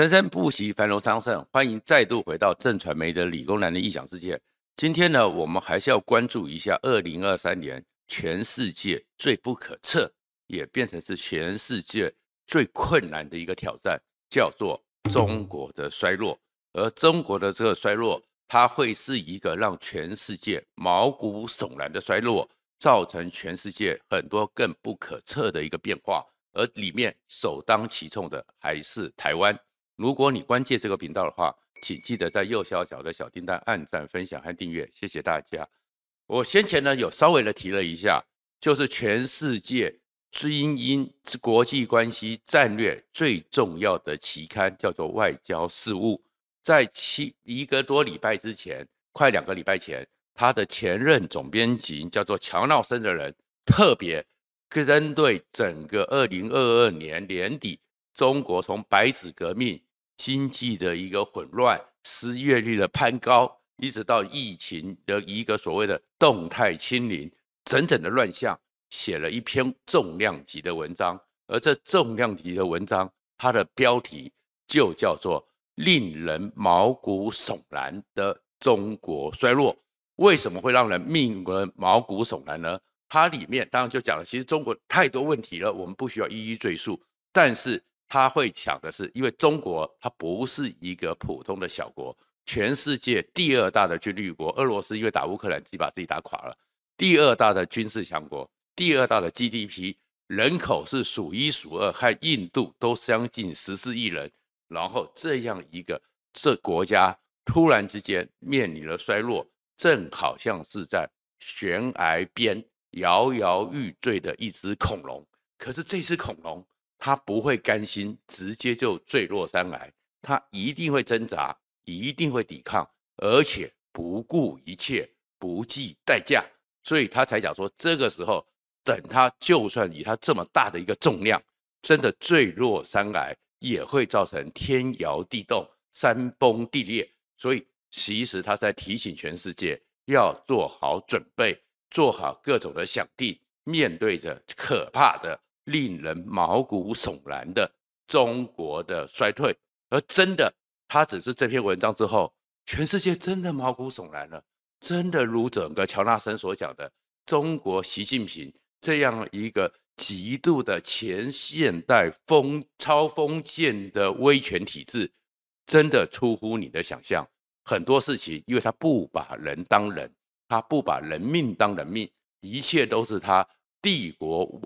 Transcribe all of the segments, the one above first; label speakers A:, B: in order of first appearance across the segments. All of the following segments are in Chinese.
A: 生生不息，繁荣昌盛。欢迎再度回到正传媒的理工男的异想世界。今天呢，我们还是要关注一下二零二三年全世界最不可测，也变成是全世界最困难的一个挑战，叫做中国的衰落。而中国的这个衰落，它会是一个让全世界毛骨悚然的衰落，造成全世界很多更不可测的一个变化。而里面首当其冲的还是台湾。如果你关注这个频道的话，请记得在右下角的小叮当按赞、分享和订阅，谢谢大家。我先前呢有稍微的提了一下，就是全世界精英之国际关系战略最重要的期刊叫做《外交事务》，在七一个多礼拜之前，快两个礼拜前，他的前任总编辑叫做乔纳森的人，特别针对整个二零二二年年底，中国从白纸革命。经济的一个混乱，失业率的攀高，一直到疫情的一个所谓的动态清零，整整的乱象，写了一篇重量级的文章。而这重量级的文章，它的标题就叫做“令人毛骨悚然的中国衰落”。为什么会让人命人毛骨悚然呢？它里面当然就讲了，其实中国太多问题了，我们不需要一一赘述，但是。他会抢的是，因为中国它不是一个普通的小国，全世界第二大的军力国，俄罗斯因为打乌克兰自己把自己打垮了，第二大的军事强国，第二大的 GDP，人口是数一数二，和印度都将近十四亿人，然后这样一个这国家突然之间面临了衰落，正好像是在悬崖边摇摇欲坠的一只恐龙，可是这只恐龙。他不会甘心直接就坠落山崖，他一定会挣扎，一定会抵抗，而且不顾一切，不计代价，所以他才讲说，这个时候等他就算以他这么大的一个重量，真的坠落山崖，也会造成天摇地动、山崩地裂。所以其实他在提醒全世界要做好准备，做好各种的想定，面对着可怕的。令人毛骨悚然的中国的衰退，而真的，他只是这篇文章之后，全世界真的毛骨悚然了。真的如整个乔纳森所讲的，中国习近平这样一个极度的前现代封超封建的威权体制，真的出乎你的想象。很多事情，因为他不把人当人，他不把人命当人命，一切都是他帝国。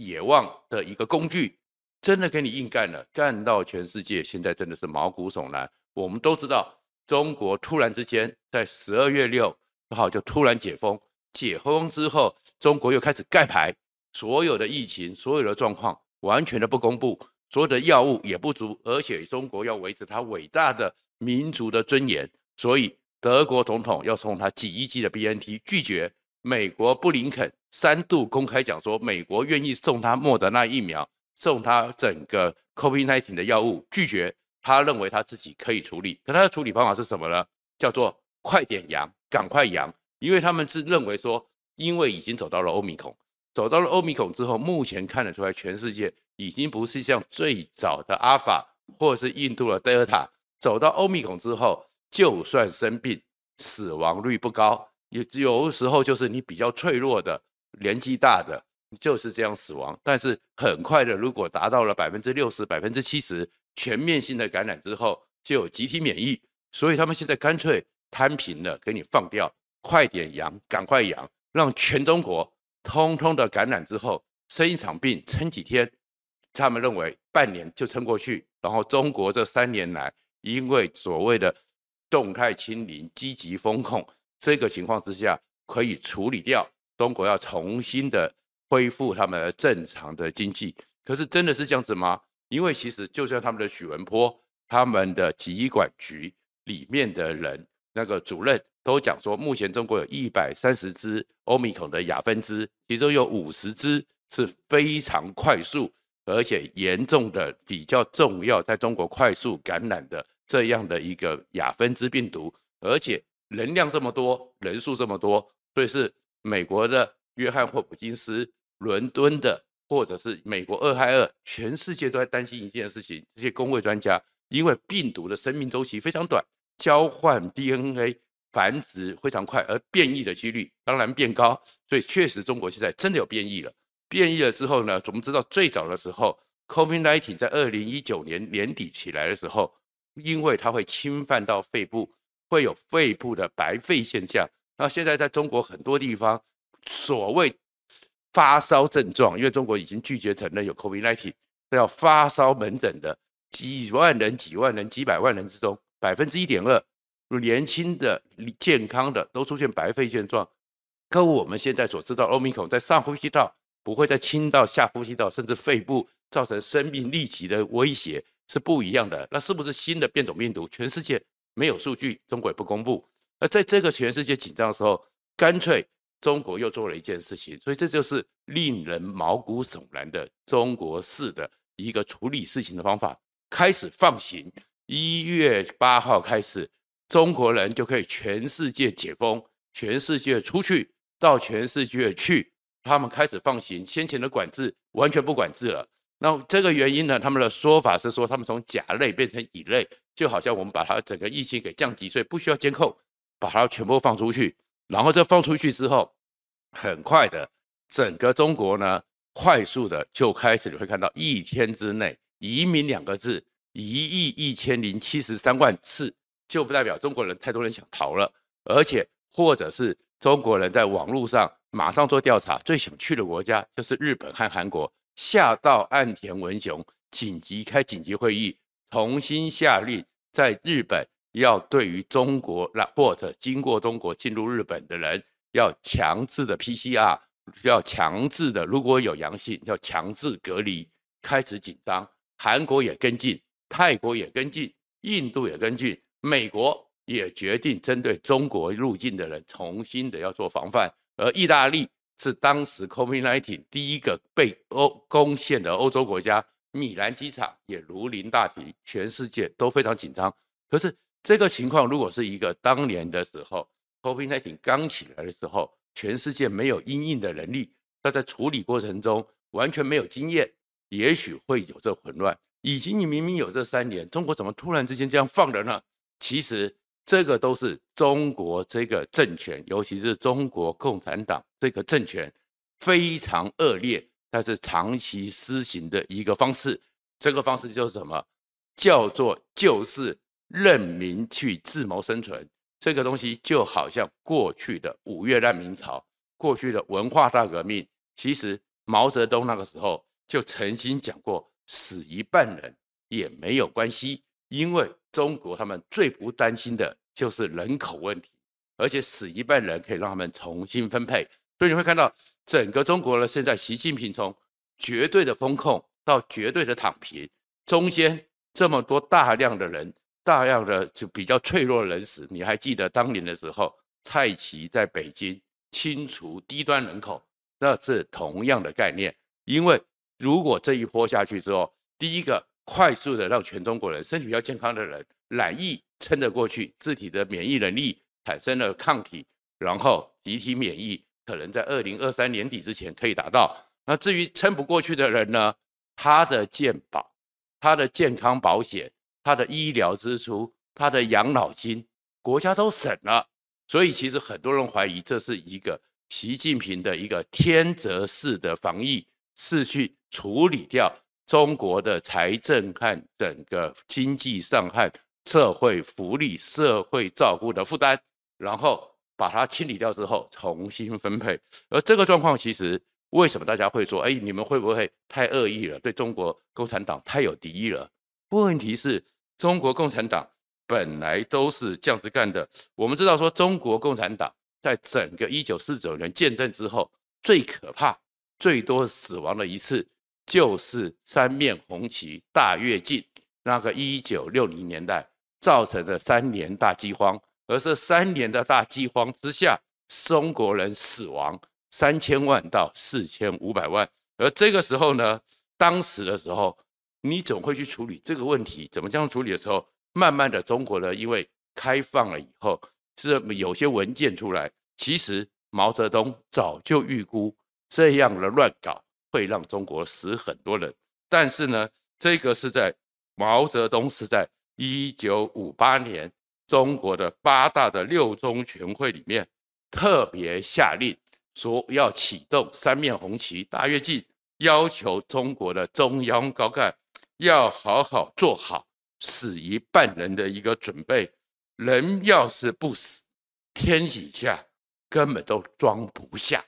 A: 野望的一个工具，真的给你硬干了，干到全世界现在真的是毛骨悚然。我们都知道，中国突然之间在十二月六号就突然解封，解封之后，中国又开始盖牌，所有的疫情、所有的状况完全的不公布，所有的药物也不足，而且中国要维持它伟大的民族的尊严，所以德国总统要送他几亿剂的 BNT，拒绝。美国布林肯三度公开讲说，美国愿意送他莫德纳疫苗，送他整个 COVID-19 的药物，拒绝。他认为他自己可以处理，可他的处理方法是什么呢？叫做快点阳，赶快阳。因为他们是认为说，因为已经走到了欧米孔，走到了欧米孔之后，目前看得出来，全世界已经不是像最早的阿尔法或者是印度的德尔塔，走到欧米孔之后，就算生病，死亡率不高。有有时候就是你比较脆弱的，年纪大的就是这样死亡。但是很快的，如果达到了百分之六十、百分之七十全面性的感染之后，就有集体免疫。所以他们现在干脆摊平了，给你放掉，快点阳，赶快阳，让全中国通通的感染之后生一场病，撑几天，他们认为半年就撑过去。然后中国这三年来，因为所谓的动态清零、积极风控。这个情况之下可以处理掉，中国要重新的恢复他们正常的经济，可是真的是这样子吗？因为其实就像他们的许文波，他们的疾管局里面的人那个主任都讲说，目前中国有一百三十只欧米孔的亚分支，其中有五十只是非常快速而且严重的比较重要，在中国快速感染的这样的一个亚分支病毒，而且。人量这么多，人数这么多，所以是美国的约翰霍普金斯、伦敦的，或者是美国俄亥俄，全世界都在担心一件事情。这些公卫专家因为病毒的生命周期非常短，交换 DNA 繁殖非常快，而变异的几率当然变高，所以确实中国现在真的有变异了。变异了之后呢，我们知道最早的时候，COVID-19 在二零一九年年底起来的时候，因为它会侵犯到肺部，会有肺部的白肺现象。那现在在中国很多地方，所谓发烧症状，因为中国已经拒绝承认有 COVID-19，要发烧门诊的几万人、几万人、几百万人之中，百分之一点二，年轻的、健康的都出现白肺症状，跟我们现在所知道，Omicron 在上呼吸道不会再侵到下呼吸道，甚至肺部造成生命立即的威胁是不一样的。那是不是新的变种病毒？全世界没有数据，中国也不公布。而在这个全世界紧张的时候，干脆中国又做了一件事情，所以这就是令人毛骨悚然的中国式的一个处理事情的方法，开始放行。一月八号开始，中国人就可以全世界解封，全世界出去到全世界去，他们开始放行，先前的管制完全不管制了。那这个原因呢？他们的说法是说，他们从甲类变成乙类，就好像我们把它整个疫情给降级，所以不需要监控。把它全部放出去，然后这放出去之后，很快的，整个中国呢，快速的就开始你会看到一天之内“移民”两个字一亿一千零七十三万次，就不代表中国人太多人想逃了，而且或者是中国人在网络上马上做调查，最想去的国家就是日本和韩国，下到岸田文雄紧急开紧急会议，重新下令在日本。要对于中国来或者经过中国进入日本的人，要强制的 PCR，要强制的，如果有阳性，要强制隔离。开始紧张，韩国也跟进，泰国也跟进，印度也跟进，美国也决定针对中国入境的人重新的要做防范。而意大利是当时 COVID-19 第一个被欧攻陷的欧洲国家，米兰机场也如临大敌，全世界都非常紧张。可是。这个情况如果是一个当年的时候，COVID-19 刚起来的时候，全世界没有因应的能力，那在处理过程中完全没有经验，也许会有这混乱。以及你明明有这三年，中国怎么突然之间这样放人呢？其实这个都是中国这个政权，尤其是中国共产党这个政权非常恶劣，但是长期施行的一个方式。这个方式就是什么？叫做就是。任民去自谋生存，这个东西就好像过去的五月难民潮，过去的文化大革命。其实毛泽东那个时候就曾经讲过，死一半人也没有关系，因为中国他们最不担心的就是人口问题，而且死一半人可以让他们重新分配。所以你会看到整个中国呢，现在习近平从绝对的风控到绝对的躺平，中间这么多大量的人。大量的就比较脆弱的人死，你还记得当年的时候，蔡奇在北京清除低端人口，那是同样的概念。因为如果这一波下去之后，第一个快速的让全中国人身体比较健康的人染疫撑得过去，自体的免疫能力产生了抗体，然后集体免疫可能在二零二三年底之前可以达到。那至于撑不过去的人呢，他的健保，他的健康保险。他的医疗支出，他的养老金，国家都省了，所以其实很多人怀疑这是一个习近平的一个天择式的防疫，是去处理掉中国的财政和整个经济上和社会福利、社会照顾的负担，然后把它清理掉之后重新分配。而这个状况其实为什么大家会说，哎，你们会不会太恶意了？对中国共产党太有敌意了？问题是，中国共产党本来都是这样子干的。我们知道说，中国共产党在整个一九四九年建政之后，最可怕、最多死亡的一次，就是三面红旗大跃进那个一九六零年代造成的三年大饥荒。而这三年的大饥荒之下，中国人死亡三千万到四千五百万。而这个时候呢，当时的时候。你总会去处理这个问题，怎么这样处理的时候，慢慢的中国呢，因为开放了以后，是有些文件出来。其实毛泽东早就预估这样的乱搞会让中国死很多人，但是呢，这个是在毛泽东是在一九五八年中国的八大的六中全会里面特别下令说要启动三面红旗大跃进，要求中国的中央高干要好好做好死一半人的一个准备。人要是不死，天底下根本都装不下。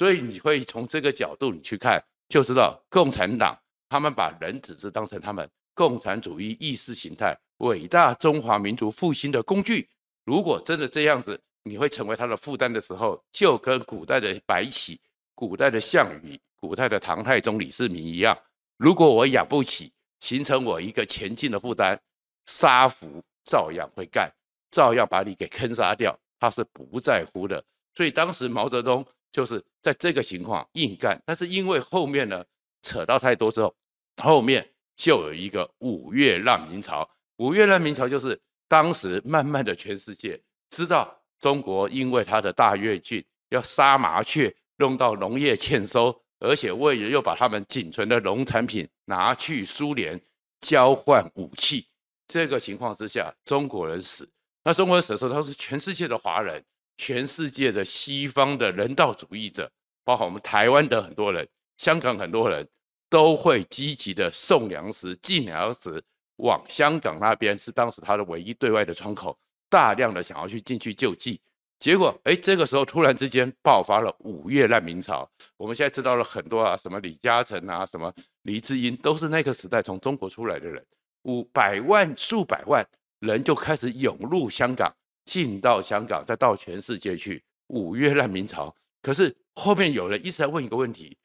A: 所以你会从这个角度你去看，就知道共产党他们把人只是当成他们共产主义意识形态伟大中华民族复兴的工具。如果真的这样子，你会成为他的负担的时候，就跟古代的白起、古代的项羽、古代的唐太宗李世民一样。如果我养不起，形成我一个前进的负担，杀俘照样会干。照样把你给坑杀掉，他是不在乎的。所以当时毛泽东就是在这个情况硬干，但是因为后面呢扯到太多之后，后面就有一个五月难民潮。五月难民潮就是当时慢慢的全世界知道中国因为他的大跃进要杀麻雀，弄到农业欠收，而且为了又把他们仅存的农产品拿去苏联交换武器，这个情况之下，中国人死。那中国人死的时候，他是全世界的华人，全世界的西方的人道主义者，包括我们台湾的很多人，香港很多人都会积极的送粮食、进粮食往香港那边，是当时他的唯一对外的窗口，大量的想要去进去救济。结果，哎，这个时候突然之间爆发了五月难民潮。我们现在知道了很多啊，什么李嘉诚啊，什么黎智英，都是那个时代从中国出来的人，五百万、数百万。人就开始涌入香港，进到香港，再到全世界去。五月难民潮，可是后面有人一直在问一个问题：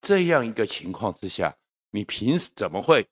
A: 这样一个情况之下，你凭什怎么会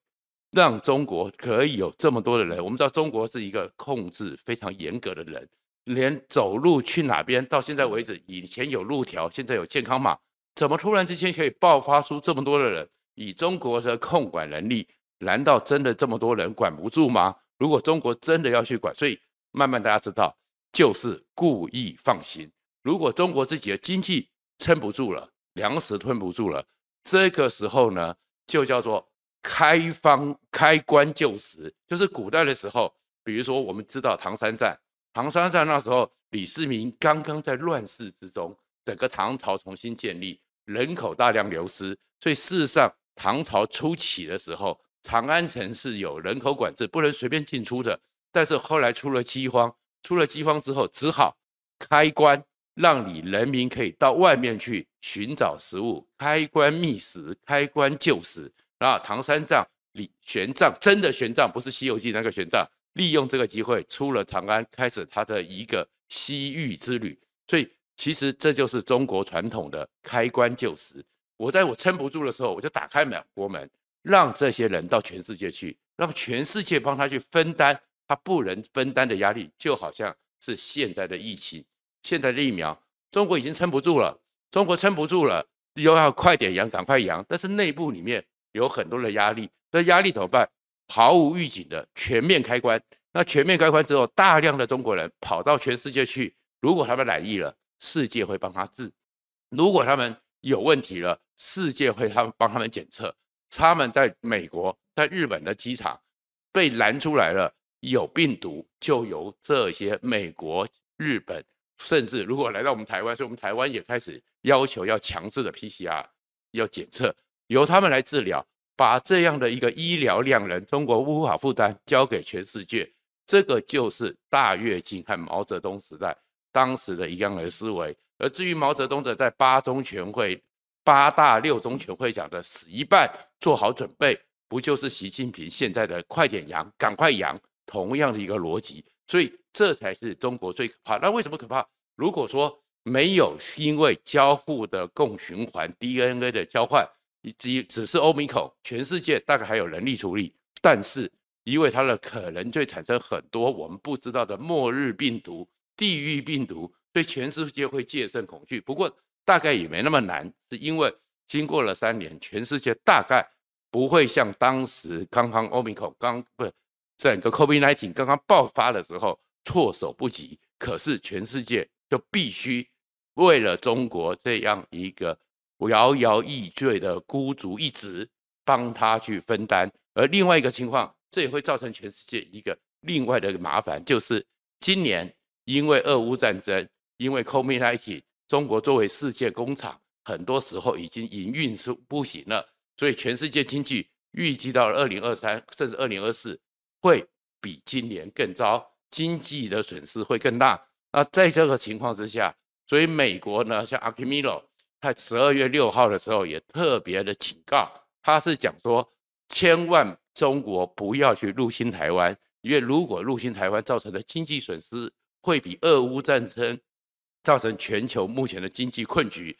A: 让中国可以有这么多的人？我们知道中国是一个控制非常严格的人，连走路去哪边，到现在为止，以前有路条，现在有健康码，怎么突然之间可以爆发出这么多的人？以中国的控管能力，难道真的这么多人管不住吗？如果中国真的要去管，所以慢慢大家知道，就是故意放行。如果中国自己的经济撑不住了，粮食吞不住了，这个时候呢，就叫做开方开棺就食。就是古代的时候，比如说我们知道唐三战，唐三战那时候李世民刚刚在乱世之中，整个唐朝重新建立，人口大量流失，所以事实上唐朝初期的时候。长安城是有人口管制，不能随便进出的。但是后来出了饥荒，出了饥荒之后，只好开关，让你人民可以到外面去寻找食物，开关觅食，开关就食。然后唐三藏李玄奘真的玄奘，不是《西游记》那个玄奘，利用这个机会出了长安，开始他的一个西域之旅。所以其实这就是中国传统的开关就食。我在我撑不住的时候，我就打开门国门。让这些人到全世界去，让全世界帮他去分担他不能分担的压力，就好像是现在的疫情，现在的疫苗，中国已经撑不住了，中国撑不住了，又要快点阳，赶快阳，但是内部里面有很多的压力，这压力怎么办？毫无预警的全面开关，那全面开关之后，大量的中国人跑到全世界去，如果他们染疫了，世界会帮他治；如果他们有问题了，世界会他们帮他们检测。他们在美国、在日本的机场被拦出来了，有病毒，就由这些美国、日本，甚至如果来到我们台湾，所以我们台湾也开始要求要强制的 PCR 要检测，由他们来治疗，把这样的一个医疗量人，中国无法负担，交给全世界。这个就是大跃进和毛泽东时代当时的一样的思维。而至于毛泽东的在八中全会。八大六中全会讲的死一半，做好准备，不就是习近平现在的快点阳，赶快阳，同样的一个逻辑，所以这才是中国最可怕。那为什么可怕？如果说没有是因为交互的共循环 DNA 的交换，以及只是欧米孔，全世界大概还有能力处理，但是因为它的可能就会产生很多我们不知道的末日病毒、地狱病毒，对全世界会戒慎恐惧。不过。大概也没那么难，是因为经过了三年，全世界大概不会像当时刚刚欧米孔刚不是整个 COVID-19 刚刚爆发的时候措手不及。可是全世界就必须为了中国这样一个摇摇欲坠的孤注一掷，帮他去分担。而另外一个情况，这也会造成全世界一个另外的麻烦就是，今年因为俄乌战争，因为 COVID-19，中国作为世界工厂，很多时候已经营运是不行了，所以全世界经济预计到了二零二三甚至二零二四会比今年更糟，经济的损失会更大。那在这个情况之下，所以美国呢，像 Akimino，他十二月六号的时候也特别的警告，他是讲说，千万中国不要去入侵台湾。因为如果入侵台湾造成的经济损失，会比俄乌战争造成全球目前的经济困局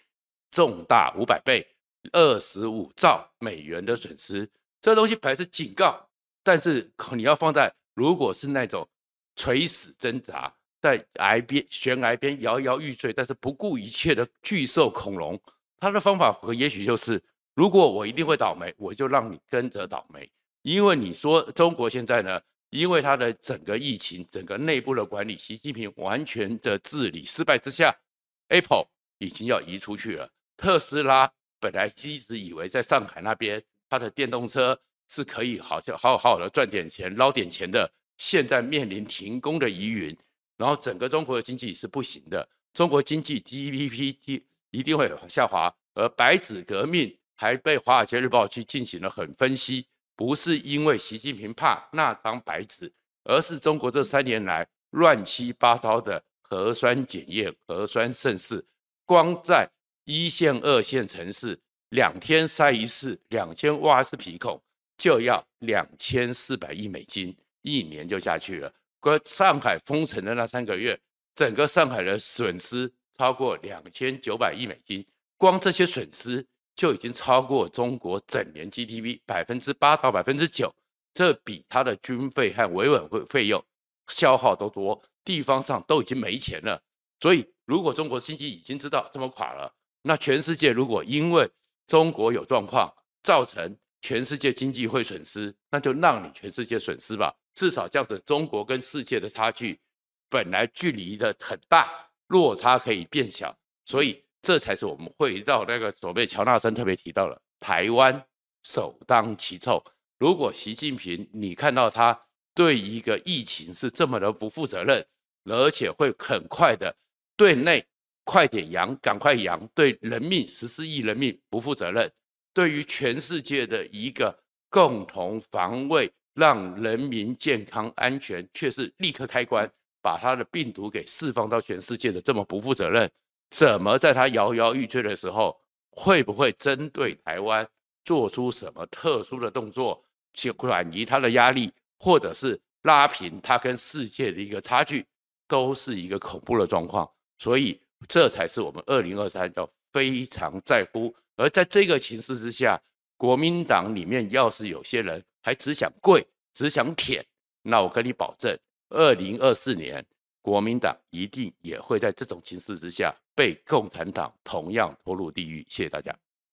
A: 重大五百倍，二十五兆美元的损失。这东西本来是警告，但是你要放在如果是那种垂死挣扎在崖边悬崖边摇摇欲坠，但是不顾一切的巨兽恐龙，他的方法和也许就是：如果我一定会倒霉，我就让你跟着倒霉。因为你说中国现在呢？因为它的整个疫情、整个内部的管理，习近平完全的治理失败之下，Apple 已经要移出去了。特斯拉本来一直以为在上海那边，它的电动车是可以好像好好的赚点钱、捞点钱的，现在面临停工的疑云，然后整个中国的经济是不行的，中国经济 GDP 一定会下滑。而白纸革命还被《华尔街日报》去进行了很分析。不是因为习近平怕那张白纸，而是中国这三年来乱七八糟的核酸检验、核酸盛世，光在一线、二线城市两天筛一次，两千挖一次鼻孔，就要两千四百亿美金，一年就下去了。而上海封城的那三个月，整个上海的损失超过两千九百亿美金，光这些损失。就已经超过中国整年 GDP 百分之八到百分之九，这比他的军费和维稳费费用消耗都多，地方上都已经没钱了。所以，如果中国经济已经知道这么垮了，那全世界如果因为中国有状况，造成全世界经济会损失，那就让你全世界损失吧。至少这样子，中国跟世界的差距本来距离的很大，落差可以变小。所以。这才是我们回到那个所谓乔纳森特别提到了台湾首当其冲。如果习近平你看到他对一个疫情是这么的不负责任，而且会很快的对内快点扬，赶快扬，对人命十四亿人命不负责任，对于全世界的一个共同防卫，让人民健康安全却是立刻开关，把他的病毒给释放到全世界的这么不负责任。怎么在他摇摇欲坠的时候，会不会针对台湾做出什么特殊的动作，去转移他的压力，或者是拉平他跟世界的一个差距，都是一个恐怖的状况。所以，这才是我们二零二三要非常在乎。而在这个形势之下，国民党里面要是有些人还只想跪、只想舔，那我跟你保证，二零二四年。国民党一定也会在这种形势之下被共产党同样拖入地狱。谢谢大家。